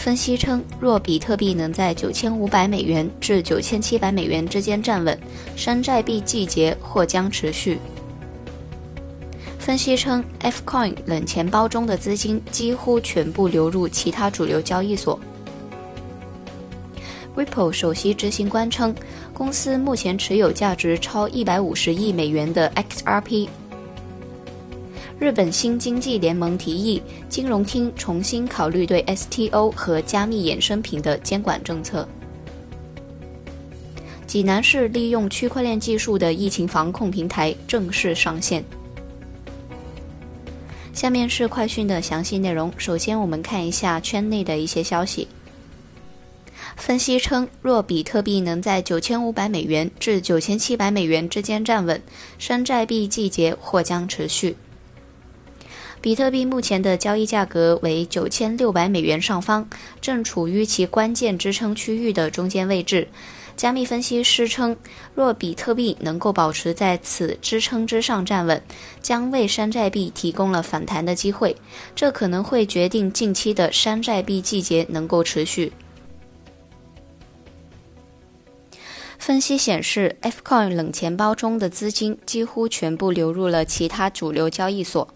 分析称，若比特币能在九千五百美元至九千七百美元之间站稳，山寨币季节或将持续。分析称，Fcoin 冷钱包中的资金几乎全部流入其他主流交易所。Ripple 首席执行官称，公司目前持有价值超一百五十亿美元的 XRP。日本新经济联盟提议金融厅重新考虑对 STO 和加密衍生品的监管政策。济南市利用区块链技术的疫情防控平台正式上线。下面是快讯的详细内容。首先，我们看一下圈内的一些消息。分析称，若比特币能在九千五百美元至九千七百美元之间站稳，山寨币季节或将持续。比特币目前的交易价格为九千六百美元上方，正处于其关键支撑区域的中间位置。加密分析师称，若比特币能够保持在此支撑之上站稳，将为山寨币提供了反弹的机会。这可能会决定近期的山寨币季节能够持续。分析显示，Fcoin 冷钱包中的资金几乎全部流入了其他主流交易所。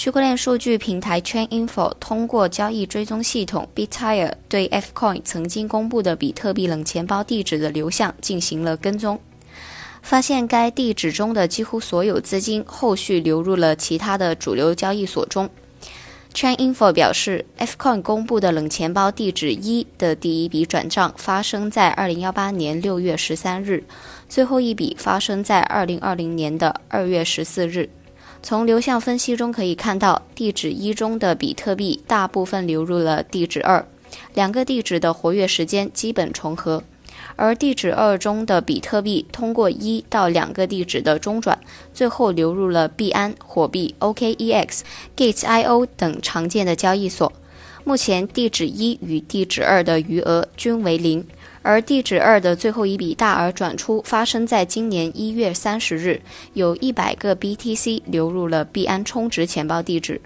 区块链数据平台 Chaininfo 通过交易追踪系统 Bitire 对 Fcoin 曾经公布的比特币冷钱包地址的流向进行了跟踪，发现该地址中的几乎所有资金后续流入了其他的主流交易所中。Chaininfo 表示，Fcoin 公布的冷钱包地址一的第一笔转账发生在2018年6月13日，最后一笔发生在2020年的2月14日。从流向分析中可以看到，地址一中的比特币大部分流入了地址二，两个地址的活跃时间基本重合；而地址二中的比特币通过一到两个地址的中转，最后流入了币安、火币、OKEX、Gate.io 等常见的交易所。目前，地址一与地址二的余额均为零。而地址二的最后一笔大额转出发生在今年一月三十日，有一百个 BTC 流入了币安充值钱包地址。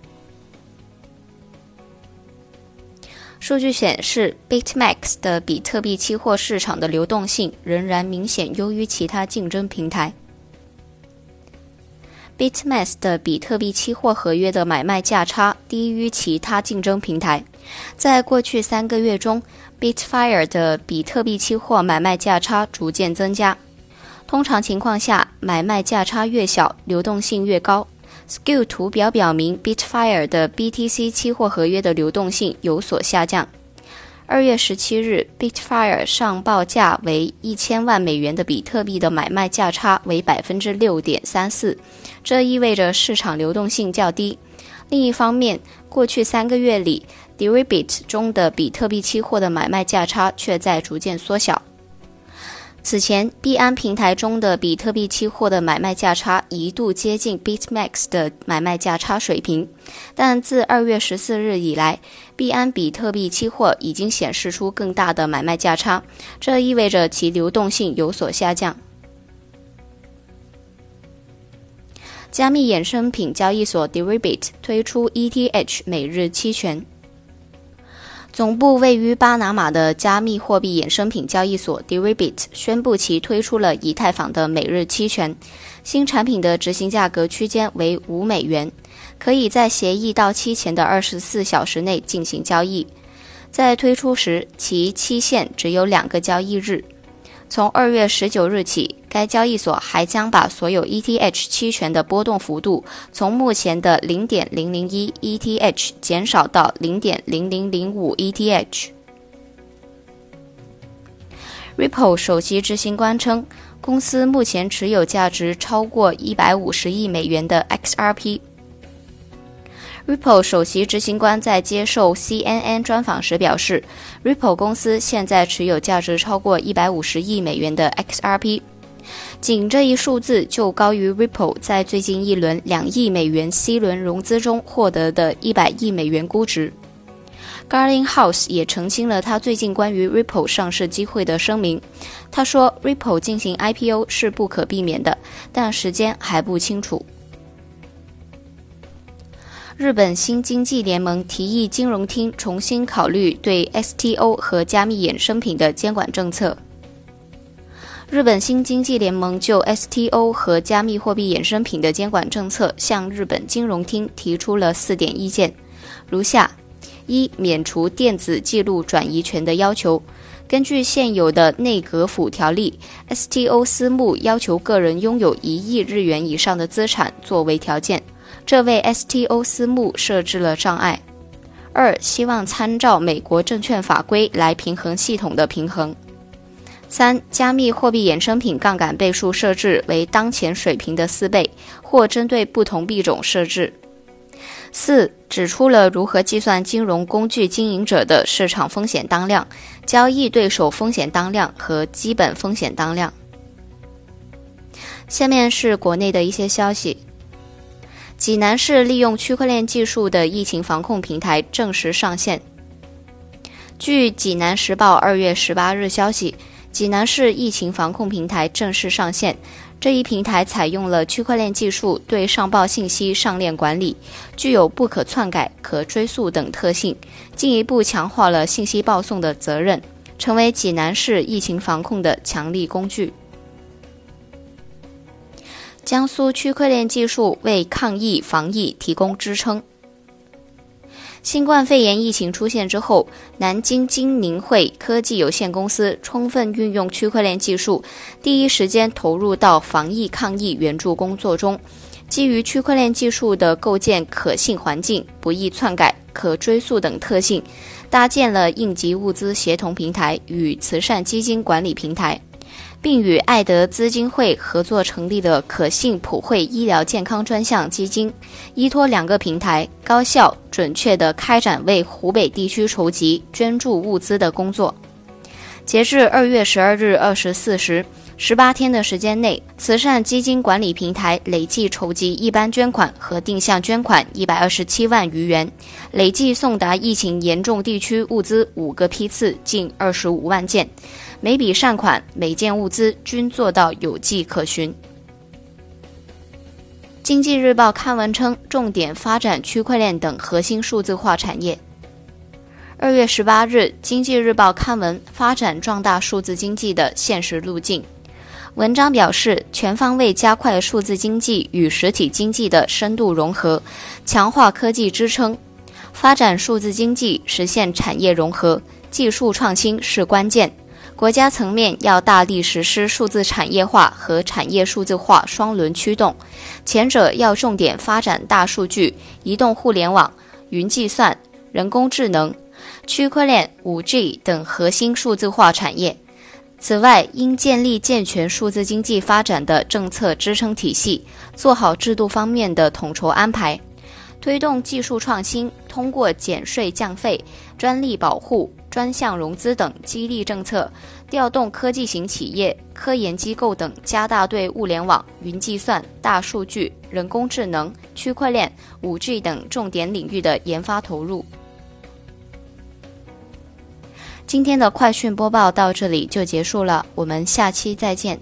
数据显示，BitMax 的比特币期货市场的流动性仍然明显优于其他竞争平台。BitMax 的比特币期货合约的买卖价差低于其他竞争平台，在过去三个月中。Bitfire 的比特币期货买卖价差逐渐增加。通常情况下，买卖价差越小，流动性越高。Skill 图表表明，Bitfire 的 BTC 期货合约的流动性有所下降。二月十七日，Bitfire 上报价为一千万美元的比特币的买卖价差为百分之六点三四，这意味着市场流动性较低。另一方面，过去三个月里，Deribit 中的比特币期货的买卖价差却在逐渐缩小。此前，币安平台中的比特币期货的买卖价差一度接近 BitMax 的买卖价差水平，但自二月十四日以来，币安比特币期货已经显示出更大的买卖价差，这意味着其流动性有所下降。加密衍生品交易所 Deribit 推出 ETH 每日期权。总部位于巴拿马的加密货币衍生品交易所 Deribit 宣布，其推出了以太坊的每日期权。新产品的执行价格区间为五美元，可以在协议到期前的二十四小时内进行交易。在推出时，其期限只有两个交易日。从二月十九日起，该交易所还将把所有 ETH 期权的波动幅度从目前的零点零零一 ETH 减少到零点零零零五 ETH。Ripple 首席执行官称，公司目前持有价值超过一百五十亿美元的 XRP。Ripple 首席执行官在接受 CNN 专访时表示，Ripple 公司现在持有价值超过150亿美元的 XRP，仅这一数字就高于 Ripple 在最近一轮两亿美元 C 轮融资中获得的一百亿美元估值。Garling House 也澄清了他最近关于 Ripple 上市机会的声明。他说，Ripple 进行 IPO 是不可避免的，但时间还不清楚。日本新经济联盟提议金融厅重新考虑对 STO 和加密衍生品的监管政策。日本新经济联盟就 STO 和加密货币衍生品的监管政策向日本金融厅提出了四点意见，如下。一、免除电子记录转移权的要求。根据现有的内阁府条例，STO 私募要求个人拥有一亿日元以上的资产作为条件，这为 STO 私募设置了障碍。二、希望参照美国证券法规来平衡系统的平衡。三、加密货币衍生品杠杆倍数设置为当前水平的四倍，或针对不同币种设置。四指出了如何计算金融工具经营者的市场风险当量、交易对手风险当量和基本风险当量。下面是国内的一些消息：济南市利用区块链技术的疫情防控平台正式上线。据济南时报二月十八日消息，济南市疫情防控平台正式上线。这一平台采用了区块链技术对上报信息上链管理，具有不可篡改、可追溯等特性，进一步强化了信息报送的责任，成为济南市疫情防控的强力工具。江苏区块链技术为抗疫防疫提供支撑。新冠肺炎疫情出现之后，南京金宁汇科技有限公司充分运用区块链技术，第一时间投入到防疫抗疫援助工作中。基于区块链技术的构建可信环境、不易篡改、可追溯等特性，搭建了应急物资协同平台与慈善基金管理平台。并与爱德资金会合作成立了可信普惠医疗健康专项基金，依托两个平台，高效准确地开展为湖北地区筹集捐助物资的工作。截至二月十二日二十四时，十八天的时间内，慈善基金管理平台累计筹集一般捐款和定向捐款一百二十七万余元，累计送达疫情严重地区物资五个批次近二十五万件。每笔善款、每件物资均做到有迹可循。经济日报刊文称，重点发展区块链等核心数字化产业。二月十八日，经济日报刊文发展壮大数字经济的现实路径。文章表示，全方位加快数字经济与实体经济的深度融合，强化科技支撑，发展数字经济，实现产业融合，技术创新是关键。国家层面要大力实施数字产业化和产业数字化双轮驱动，前者要重点发展大数据、移动互联网、云计算、人工智能、区块链、五 G 等核心数字化产业。此外，应建立健全数字经济发展的政策支撑体系，做好制度方面的统筹安排。推动技术创新，通过减税降费、专利保护、专项融资等激励政策，调动科技型企业、科研机构等，加大对物联网、云计算、大数据、人工智能、区块链、五 G 等重点领域的研发投入。今天的快讯播报到这里就结束了，我们下期再见。